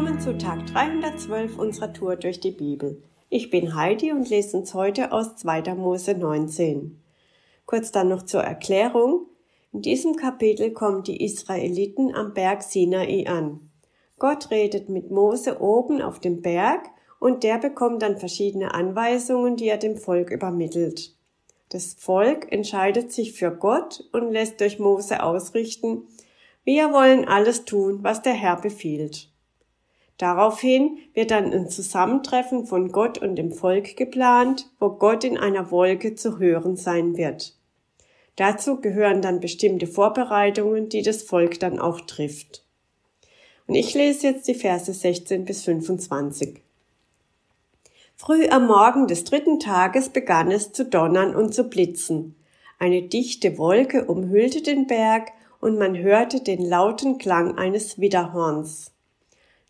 Willkommen zu Tag 312 unserer Tour durch die Bibel. Ich bin Heidi und lese uns heute aus 2. Mose 19. Kurz dann noch zur Erklärung. In diesem Kapitel kommen die Israeliten am Berg Sinai an. Gott redet mit Mose oben auf dem Berg und der bekommt dann verschiedene Anweisungen, die er dem Volk übermittelt. Das Volk entscheidet sich für Gott und lässt durch Mose ausrichten, wir wollen alles tun, was der Herr befiehlt. Daraufhin wird dann ein Zusammentreffen von Gott und dem Volk geplant, wo Gott in einer Wolke zu hören sein wird. Dazu gehören dann bestimmte Vorbereitungen, die das Volk dann auch trifft. Und ich lese jetzt die Verse 16 bis 25. Früh am Morgen des dritten Tages begann es zu donnern und zu blitzen. Eine dichte Wolke umhüllte den Berg und man hörte den lauten Klang eines Widderhorns.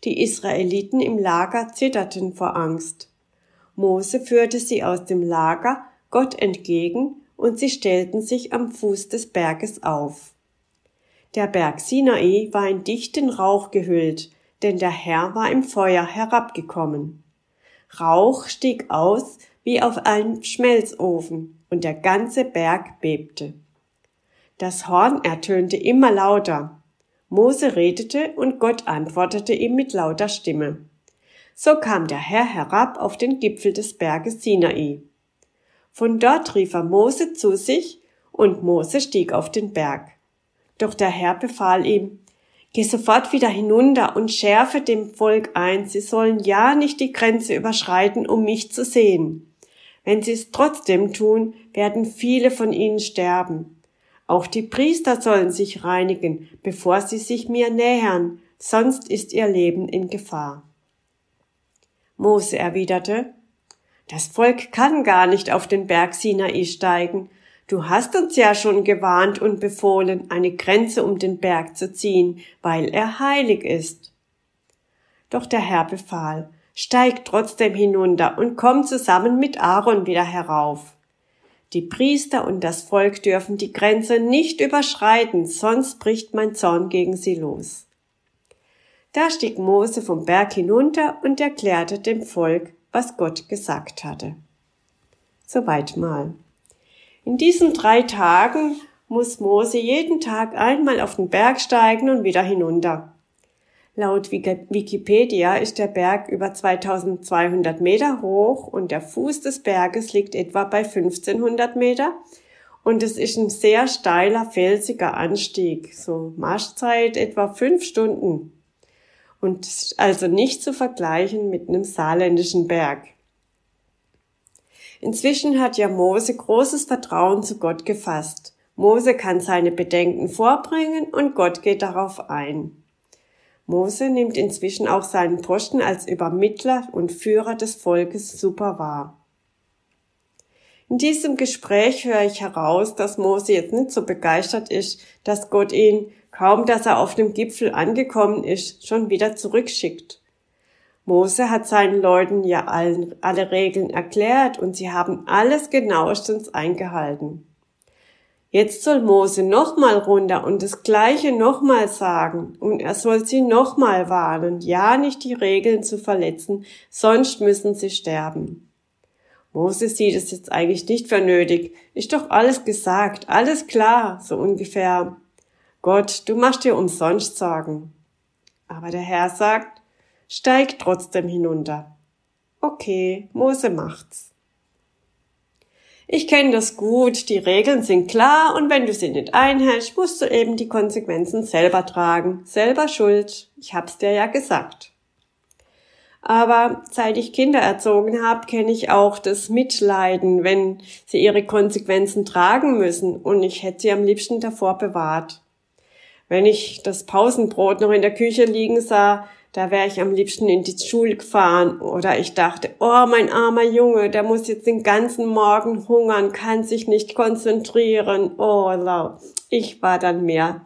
Die Israeliten im Lager zitterten vor Angst. Mose führte sie aus dem Lager Gott entgegen und sie stellten sich am Fuß des Berges auf. Der Berg Sinai war in dichten Rauch gehüllt, denn der Herr war im Feuer herabgekommen. Rauch stieg aus wie auf einem Schmelzofen, und der ganze Berg bebte. Das Horn ertönte immer lauter, Mose redete und Gott antwortete ihm mit lauter Stimme. So kam der Herr herab auf den Gipfel des Berges Sinai. Von dort rief er Mose zu sich und Mose stieg auf den Berg. Doch der Herr befahl ihm, Geh sofort wieder hinunter und schärfe dem Volk ein, sie sollen ja nicht die Grenze überschreiten, um mich zu sehen. Wenn sie es trotzdem tun, werden viele von ihnen sterben. Auch die Priester sollen sich reinigen, bevor sie sich mir nähern, sonst ist ihr Leben in Gefahr. Mose erwiderte, das Volk kann gar nicht auf den Berg Sinai steigen. Du hast uns ja schon gewarnt und befohlen, eine Grenze um den Berg zu ziehen, weil er heilig ist. Doch der Herr befahl, steig trotzdem hinunter und komm zusammen mit Aaron wieder herauf. Die Priester und das Volk dürfen die Grenze nicht überschreiten, sonst bricht mein Zorn gegen sie los. Da stieg Mose vom Berg hinunter und erklärte dem Volk, was Gott gesagt hatte. Soweit mal. In diesen drei Tagen muss Mose jeden Tag einmal auf den Berg steigen und wieder hinunter. Laut Wikipedia ist der Berg über 2200 Meter hoch und der Fuß des Berges liegt etwa bei 1500 Meter. Und es ist ein sehr steiler, felsiger Anstieg. So Marschzeit etwa fünf Stunden. Und also nicht zu vergleichen mit einem saarländischen Berg. Inzwischen hat ja Mose großes Vertrauen zu Gott gefasst. Mose kann seine Bedenken vorbringen und Gott geht darauf ein. Mose nimmt inzwischen auch seinen Posten als Übermittler und Führer des Volkes super wahr. In diesem Gespräch höre ich heraus, dass Mose jetzt nicht so begeistert ist, dass Gott ihn, kaum dass er auf dem Gipfel angekommen ist, schon wieder zurückschickt. Mose hat seinen Leuten ja allen, alle Regeln erklärt und sie haben alles genauestens eingehalten. Jetzt soll Mose nochmal runter und das Gleiche nochmal sagen, und er soll sie nochmal warnen, ja nicht die Regeln zu verletzen, sonst müssen sie sterben. Mose sieht es jetzt eigentlich nicht für nötig, ist doch alles gesagt, alles klar, so ungefähr. Gott, du machst dir umsonst Sorgen. Aber der Herr sagt, steig trotzdem hinunter. Okay, Mose macht's. Ich kenne das gut, die Regeln sind klar und wenn du sie nicht einhältst, musst du eben die Konsequenzen selber tragen. Selber schuld. Ich hab's dir ja gesagt. Aber seit ich Kinder erzogen habe, kenne ich auch das Mitleiden, wenn sie ihre Konsequenzen tragen müssen und ich hätte sie am liebsten davor bewahrt. Wenn ich das Pausenbrot noch in der Küche liegen sah, da wäre ich am liebsten in die Schule gefahren. Oder ich dachte, oh, mein armer Junge, der muss jetzt den ganzen Morgen hungern, kann sich nicht konzentrieren. Oh, lau. Ich war dann mehr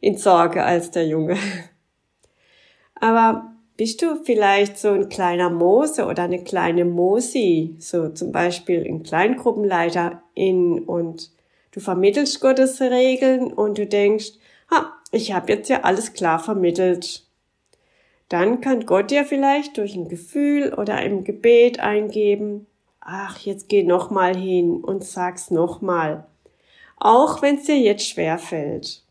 in Sorge als der Junge. Aber bist du vielleicht so ein kleiner Mose oder eine kleine Mosi, so zum Beispiel ein Kleingruppenleiter in und du vermittelst Gottes Regeln und du denkst, ha, ich habe jetzt ja alles klar vermittelt Dann kann Gott dir vielleicht durch ein Gefühl oder ein Gebet eingeben, ach, jetzt geh noch mal hin und sag's noch mal. Auch wenn's dir jetzt schwer fällt.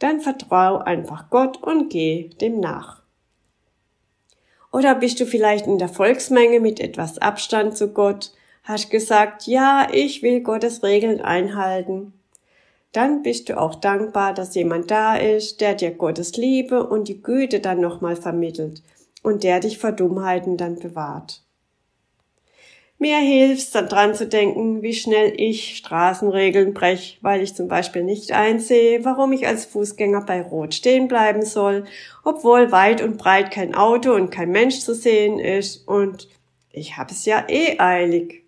Dann vertrau einfach Gott und geh dem nach. Oder bist du vielleicht in der Volksmenge mit etwas Abstand zu Gott, hast gesagt, ja, ich will Gottes Regeln einhalten. Dann bist du auch dankbar, dass jemand da ist, der dir Gottes Liebe und die Güte dann nochmal vermittelt und der dich vor Dummheiten dann bewahrt. Mir hilft's dann dran zu denken, wie schnell ich Straßenregeln brech, weil ich zum Beispiel nicht einsehe, warum ich als Fußgänger bei Rot stehen bleiben soll, obwohl weit und breit kein Auto und kein Mensch zu sehen ist und ich habe es ja eh eilig.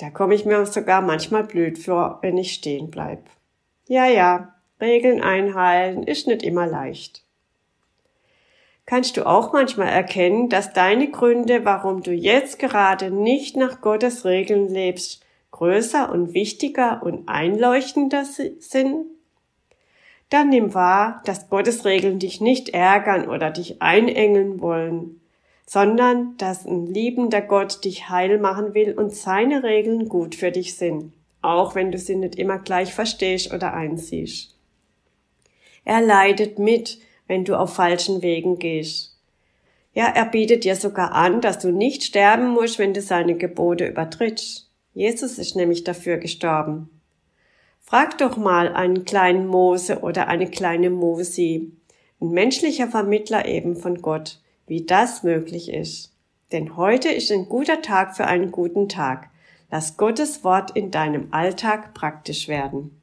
Da komme ich mir sogar manchmal blöd vor, wenn ich stehen bleib. Ja, ja, Regeln einhalten ist nicht immer leicht kannst du auch manchmal erkennen, dass deine Gründe, warum du jetzt gerade nicht nach Gottes Regeln lebst, größer und wichtiger und einleuchtender sind? Dann nimm wahr, dass Gottes Regeln dich nicht ärgern oder dich einengeln wollen, sondern dass ein liebender Gott dich heil machen will und seine Regeln gut für dich sind, auch wenn du sie nicht immer gleich verstehst oder einsiehst. Er leidet mit, wenn du auf falschen Wegen gehst. Ja, er bietet dir sogar an, dass du nicht sterben musst, wenn du seine Gebote übertrittst. Jesus ist nämlich dafür gestorben. Frag doch mal einen kleinen Mose oder eine kleine Mosi, ein menschlicher Vermittler eben von Gott, wie das möglich ist. Denn heute ist ein guter Tag für einen guten Tag. Lass Gottes Wort in deinem Alltag praktisch werden.